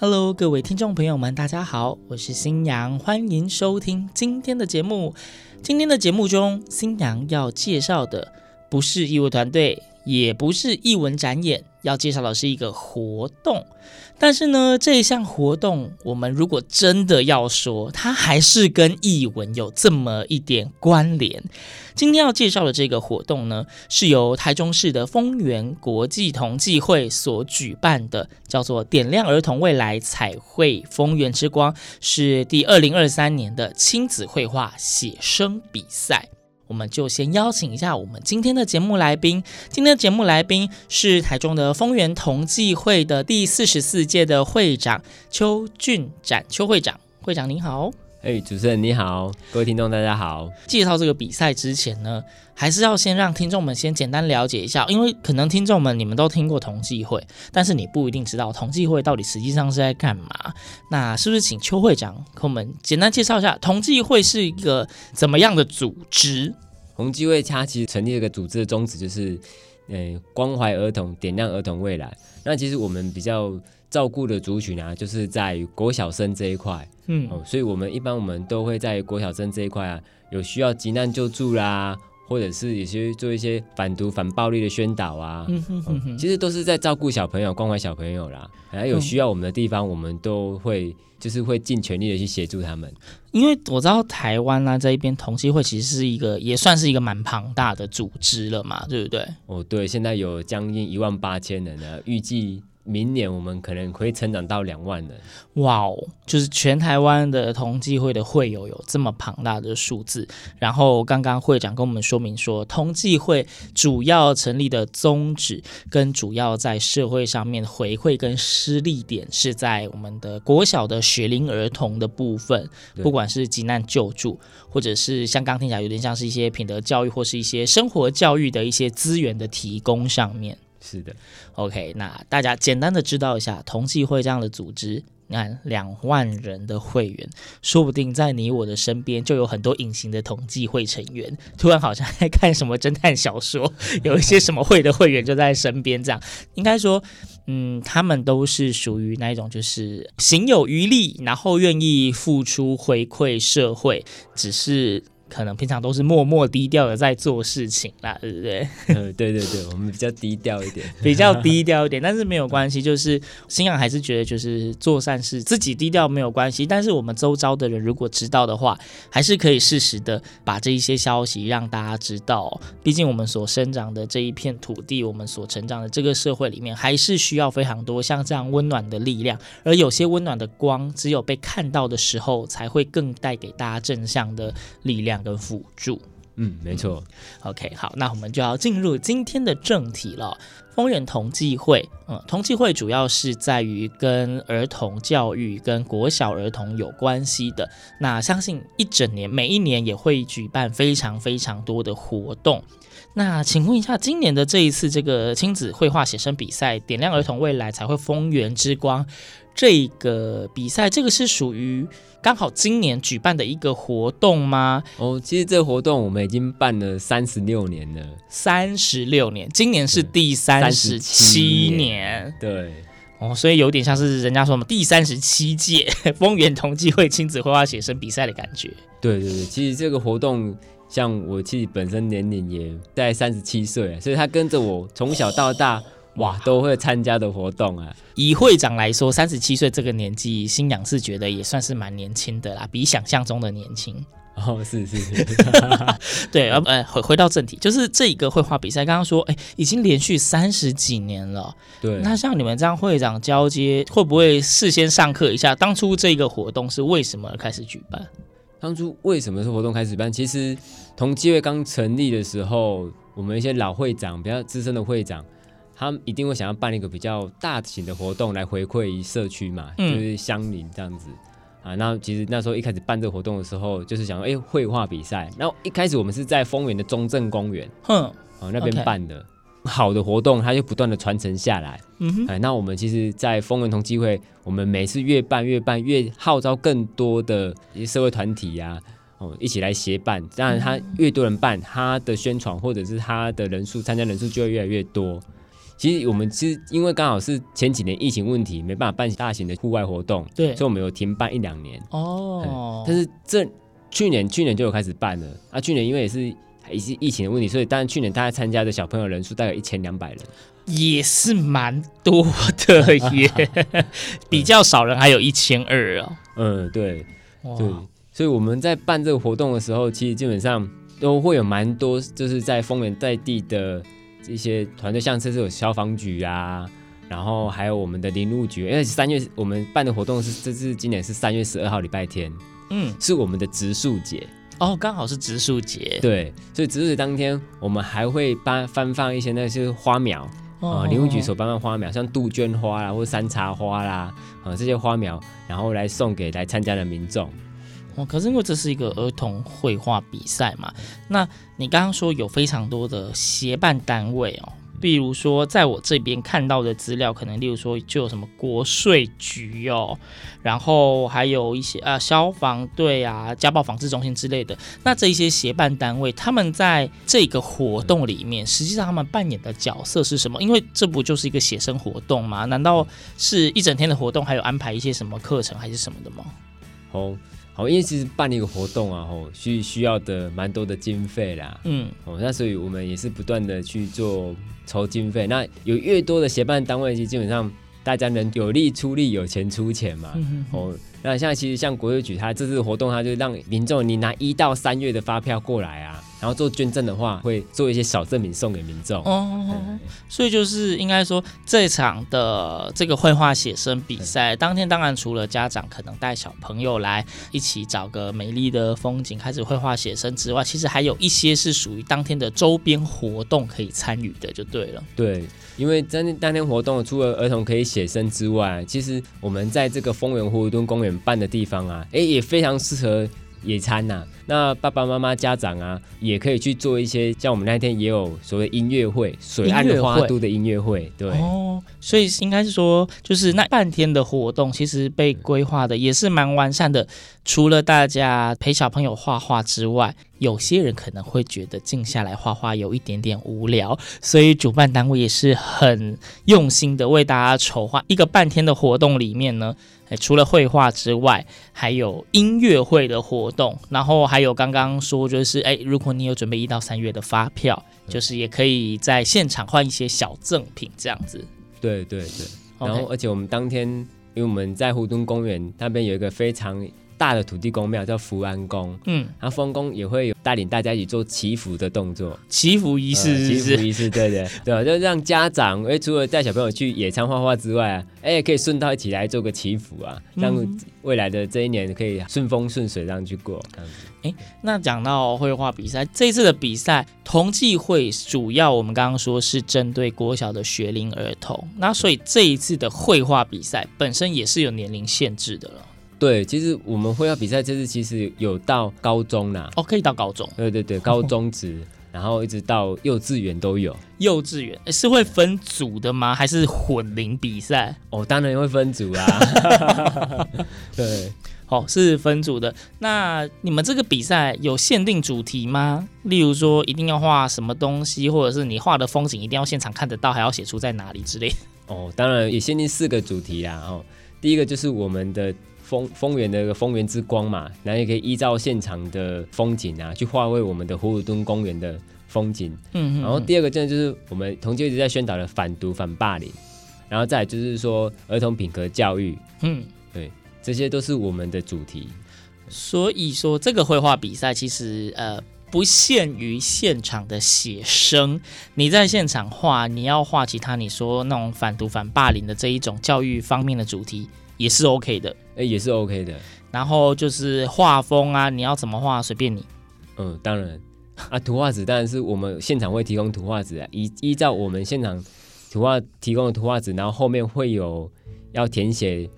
Hello，各位听众朋友们，大家好，我是新阳，欢迎收听今天的节目。今天的节目中，新阳要介绍的不是艺文团队，也不是艺文展演，要介绍的是一个活动。但是呢，这一项活动，我们如果真的要说，它还是跟译文有这么一点关联。今天要介绍的这个活动呢，是由台中市的丰原国际童际会所举办的，叫做“点亮儿童未来彩绘丰原之光”，是第二零二三年的亲子绘画写生比赛。我们就先邀请一下我们今天的节目来宾。今天的节目来宾是台中的丰源同济会的第四十四届的会长邱俊展，邱会长，会长您好。哎，主持人你好，各位听众大家好。介绍这个比赛之前呢，还是要先让听众们先简单了解一下，因为可能听众们你们都听过同济会，但是你不一定知道同济会到底实际上是在干嘛。那是不是请邱会长给我们简单介绍一下同济会是一个怎么样的组织？童际会它其实成立这个组织的宗旨就是，呃，关怀儿童，点亮儿童未来。那其实我们比较照顾的族群啊，就是在国小生这一块。嗯，哦，所以我们一般我们都会在国小生这一块啊，有需要急难救助啦，或者是有些做一些反毒反暴力的宣导啊，嗯哼哼哼，其实都是在照顾小朋友、关怀小朋友啦。还有需要我们的地方，我们都会就是会尽全力的去协助他们。因为我知道台湾啊这一边童际会其实是一个也算是一个蛮庞大的组织了嘛，对不对？哦，对，现在有将近一万八千人呢，预计。明年我们可能会成长到两万人，哇哦！就是全台湾的同济会的会友有这么庞大的数字。然后刚刚会长跟我们说明说，同济会主要成立的宗旨跟主要在社会上面回馈跟施力点是在我们的国小的学龄儿童的部分，不管是急难救助，或者是像刚听起来有点像是一些品德教育或是一些生活教育的一些资源的提供上面。是的，OK，那大家简单的知道一下同济会这样的组织，你看两万人的会员，说不定在你我的身边就有很多隐形的同济会成员。突然好像在看什么侦探小说，有一些什么会的会员就在身边，这样应该说，嗯，他们都是属于那一种，就是行有余力，然后愿意付出回馈社会，只是。可能平常都是默默低调的在做事情啦，对不对？嗯，对对对，我们比较低调一点，比较低调一点，但是没有关系，就是新阳还是觉得就是做善事，自己低调没有关系，但是我们周遭的人如果知道的话，还是可以适时的把这一些消息让大家知道。毕竟我们所生长的这一片土地，我们所成长的这个社会里面，还是需要非常多像这样温暖的力量，而有些温暖的光，只有被看到的时候，才会更带给大家正向的力量。跟辅助，嗯，没错。OK，好，那我们就要进入今天的正题了。丰原同济会，嗯，同济会主要是在于跟儿童教育、跟国小儿童有关系的。那相信一整年，每一年也会举办非常非常多的活动。那请问一下，今年的这一次这个亲子绘画写生比赛，点亮儿童未来，才会丰原之光。这个比赛，这个是属于刚好今年举办的一个活动吗？哦，其实这个活动我们已经办了三十六年了，三十六年，今年是第三十七年，对，哦，所以有点像是人家说嘛，第三十七届 丰原同济会亲子绘画写生比赛的感觉。对对对，其实这个活动，像我自己本身年龄也在三十七岁，所以他跟着我从小到大。哦哇，都会参加的活动啊！以会长来说，三十七岁这个年纪，星洋是觉得也算是蛮年轻的啦，比想象中的年轻。哦，是是是，对，呃，回回到正题，就是这一个绘画比赛，刚刚说，哎，已经连续三十几年了。对，那像你们这样会长交接，会不会事先上课一下？当初这个活动是为什么而开始举办？当初为什么是活动开始办？其实童际会刚成立的时候，我们一些老会长，比较资深的会长。他们一定会想要办一个比较大型的活动来回馈社区嘛，嗯、就是乡邻这样子啊。那其实那时候一开始办这个活动的时候，就是想说，哎、欸，绘画比赛。然后一开始我们是在丰原的中正公园，哼，啊那边办的。好的活动，它就不断的传承下来。嗯哼，哎，那我们其实，在丰原同机会，我们每次越办越办，越号召更多的一些社会团体呀、啊。哦，一起来协办，当然它越多人办，它的宣传或者是它的人数参加人数就会越来越多。其实我们其实因为刚好是前几年疫情问题，没办法办大型的户外活动，对，所以我们有停办一两年。哦，但是这去年去年就有开始办了啊。去年因为也是也是疫情的问题，所以当然去年大家参加的小朋友人数大概一千两百人，也是蛮多的耶。比较少人还有一千二啊。嗯，对，对。所以我们在办这个活动的时候，其实基本上都会有蛮多，就是在丰原在地的一些团队，像这是有消防局啊，然后还有我们的林务局。因为三月我们办的活动是，这是今年是三月十二号礼拜天，嗯，是我们的植树节哦，刚好是植树节。对，所以植树节当天，我们还会颁发放一些那些花苗啊，林务局所颁发花苗，像杜鹃花啦，或山茶花啦，啊这些花苗，然后来送给来参加的民众。哦，可是因为这是一个儿童绘画比赛嘛，那你刚刚说有非常多的协办单位哦，比如说在我这边看到的资料，可能例如说就有什么国税局哦，然后还有一些呃消防队啊、家暴防治中心之类的。那这一些协办单位，他们在这个活动里面，实际上他们扮演的角色是什么？因为这不就是一个写生活动吗？难道是一整天的活动，还有安排一些什么课程还是什么的吗？哦。哦，因为其实办一个活动啊，吼，需需要的蛮多的经费啦，嗯，哦，那所以我们也是不断的去做筹经费。那有越多的协办单位，其实基本上大家能有力出力，有钱出钱嘛，哦，那像其实像国税局，它这次活动，它就让民众你拿一到三月的发票过来啊。然后做捐赠的话，会做一些小赠品送给民众。哦，嗯、所以就是应该说，这场的这个绘画写生比赛，当天当然除了家长可能带小朋友来一起找个美丽的风景开始绘画写生之外，其实还有一些是属于当天的周边活动可以参与的，就对了。对，因为在当天活动除了儿童可以写生之外，其实我们在这个丰原活动公园办的地方啊，哎，也非常适合。野餐呐、啊，那爸爸妈妈家长啊，也可以去做一些，像我们那天也有所谓音乐会，水岸的花都的音乐会，对。哦，所以应该是说，就是那半天的活动，其实被规划的也是蛮完善的。除了大家陪小朋友画画之外，有些人可能会觉得静下来画画有一点点无聊，所以主办单位也是很用心的为大家筹划一个半天的活动。里面呢，除了绘画之外，还有音乐会的活动，然后还有刚刚说就是，哎，如果你有准备一到三月的发票，就是也可以在现场换一些小赠品这样子。对对对，然后而且我们当天，因为我们在湖东公园那边有一个非常。大的土地公庙叫福安宫，嗯，然后福安宫也会有带领大家一起做祈福的动作，祈福仪式，祈福仪式，对对 对，就让家长哎，除了带小朋友去野餐画画之外啊，哎，可以顺道一起来做个祈福啊，让未来的这一年可以顺风顺水这样去过。哎，那讲到绘画比赛，这一次的比赛同济会主要我们刚刚说是针对国小的学龄儿童，那所以这一次的绘画比赛本身也是有年龄限制的了。对，其实我们会要比赛这次其实有到高中啦，哦，可以到高中，对对对，高中职，然后一直到幼稚园都有。幼稚园是会分组的吗？还是混龄比赛？哦，当然会分组啊。对，好、哦，是分组的。那你们这个比赛有限定主题吗？例如说一定要画什么东西，或者是你画的风景一定要现场看得到，还要写出在哪里之类？哦，当然也限定四个主题啦。哦，第一个就是我们的。丰丰源的丰源之光嘛，然后也可以依照现场的风景啊，去画为我们的葫芦墩公园的风景。嗯哼，然后第二个真的就是我们同济一直在宣导的反毒反霸凌，然后再来就是说儿童品格教育。嗯，对，这些都是我们的主题。所以说这个绘画比赛其实呃不限于现场的写生，你在现场画，你要画其他你说那种反毒反霸凌的这一种教育方面的主题。也是 OK 的，哎、欸，也是 OK 的。然后就是画风啊，你要怎么画随便你。嗯，当然啊，图画纸当然是我们现场会提供图画纸啊，依依照我们现场图画提供的图画纸，然后后面会有要填写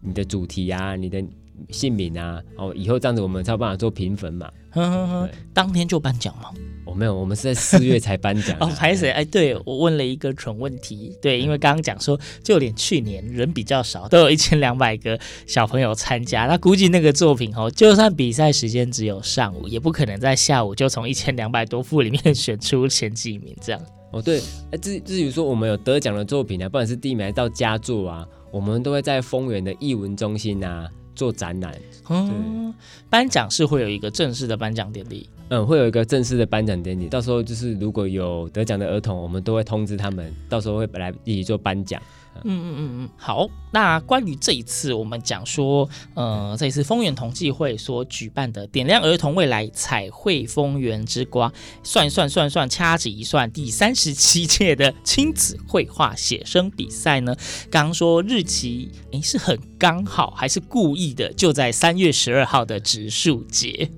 你的主题啊，你的姓名啊，哦，以后这样子我们才有办法做评分嘛。呵呵呵，当天就颁奖吗？我、哦、没有，我们是在四月才颁奖。哦，拍谁？哎，对我问了一个蠢问题。对，因为刚刚讲说，就连去年人比较少，都有一千两百个小朋友参加。那估计那个作品哦，就算比赛时间只有上午，也不可能在下午就从一千两百多幅里面选出前几名这样。哦，对，哎，至至于说我们有得奖的作品啊，不管是第一名还是到佳作啊，我们都会在丰原的艺文中心啊。做展览，嗯，颁奖是会有一个正式的颁奖典礼，嗯，会有一个正式的颁奖典礼，到时候就是如果有得奖的儿童，我们都会通知他们，到时候会来一起做颁奖。嗯嗯嗯嗯，好。那关于这一次我们讲说，呃，这一次丰源同济会所举办的“点亮儿童未来，彩绘丰源之光”，算一算算算，掐指一算，第三十七届的亲子绘画写生比赛呢，刚说日期，诶，是很刚好还是故意的？就在三月十二号的植树节。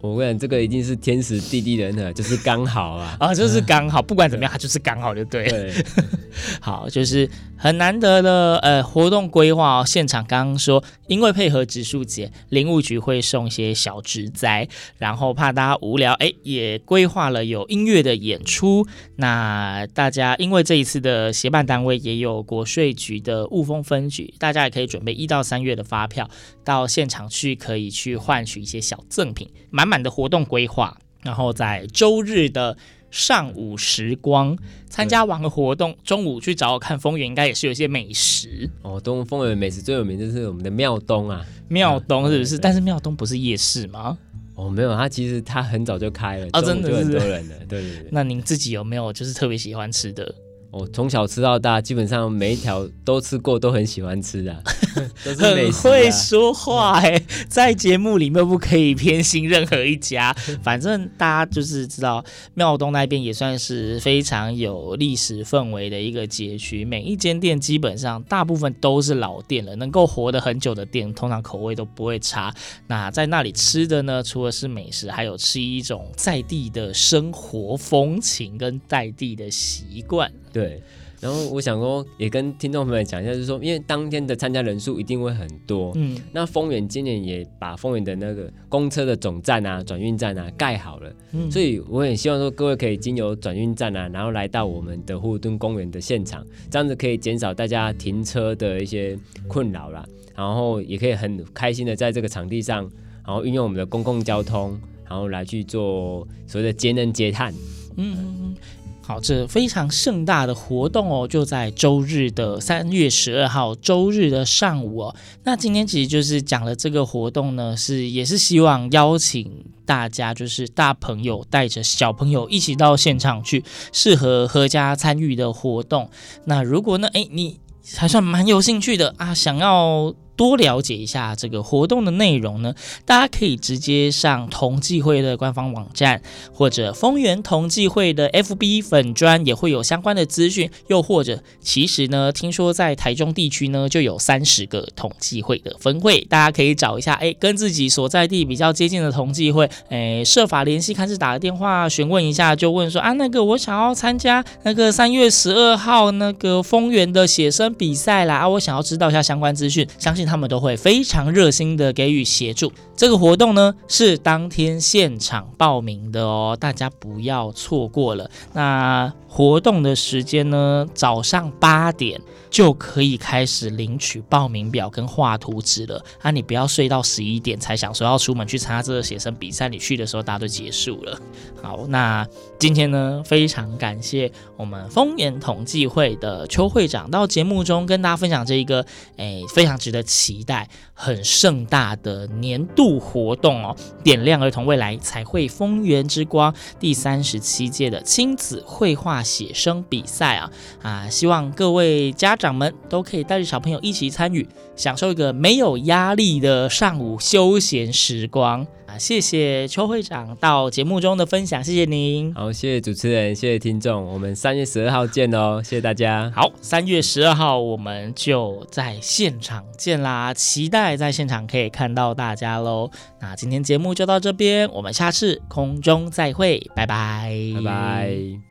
我跟你讲，这个一定是天时地利人和，就是刚好啊！啊，就是刚好，不管怎么样，它就是刚好就对。对，好，就是很难得的呃活动规划哦。现场刚刚说，因为配合植树节，林务局会送一些小植栽，然后怕大家无聊，哎，也规划了有音乐的演出。那大家因为这一次的协办单位也有国税局的雾峰分局，大家也可以准备一到三月的发票到现场去，可以去换取一些小赠品。满满的活动规划，然后在周日的上午时光参加完个活动，中午去找我看丰原，应该也是有一些美食哦。东丰原美食最有名就是我们的庙东啊，庙东是不是？但是庙东不是夜市吗？哦，没有，它其实它很早就开了，哦，真的是很多人了。对对对。那您自己有没有就是特别喜欢吃的？我从小吃到大，基本上每一条都吃过，都很喜欢吃的。很会说话哎，在节目里面不可以偏心任何一家，反正大家就是知道庙东那边也算是非常有历史氛围的一个街区，每一间店基本上大部分都是老店了，能够活得很久的店，通常口味都不会差。那在那里吃的呢，除了是美食，还有吃一种在地的生活风情跟在地的习惯。对，然后我想说，也跟听众朋友们讲一下，就是说，因为当天的参加人数一定会很多，嗯，那丰原今年也把丰原的那个公车的总站啊、转运站啊盖好了，嗯，所以我很希望说，各位可以经由转运站啊，然后来到我们的护墩公园的现场，这样子可以减少大家停车的一些困扰啦，然后也可以很开心的在这个场地上，然后运用我们的公共交通，然后来去做所谓的节能节碳，嗯。好，这非常盛大的活动哦，就在周日的三月十二号周日的上午哦。那今天其实就是讲了这个活动呢，是也是希望邀请大家，就是大朋友带着小朋友一起到现场去，适合合家参与的活动。那如果呢，哎，你还算蛮有兴趣的啊，想要。多了解一下这个活动的内容呢，大家可以直接上同济会的官方网站，或者丰原同济会的 FB 粉专也会有相关的资讯。又或者，其实呢，听说在台中地区呢就有三十个同济会的分会，大家可以找一下，哎，跟自己所在地比较接近的同济会，哎，设法联系，看是打个电话询问一下，就问说啊，那个我想要参加那个三月十二号那个丰原的写生比赛啦，啊，我想要知道一下相关资讯，相信。他们都会非常热心的给予协助。这个活动呢是当天现场报名的哦，大家不要错过了。那活动的时间呢，早上八点就可以开始领取报名表跟画图纸了。啊，你不要睡到十一点才想说要出门去参加这个写生比赛，你去的时候大家都结束了。好，那今天呢，非常感谢我们丰原同济会的邱会长到节目中跟大家分享这一个，哎，非常值得期待、很盛大的年度活动哦，点亮儿童未来，彩绘丰原之光第三十七届的亲子绘画写生比赛啊啊！希望各位家长们都可以带着小朋友一起参与，享受一个没有压力的上午休闲时光！谢谢邱会长到节目中的分享，谢谢您。好，谢谢主持人，谢谢听众，我们三月十二号见哦，谢谢大家。好，三月十二号我们就在现场见啦，期待在现场可以看到大家喽。那今天节目就到这边，我们下次空中再会，拜拜，拜拜。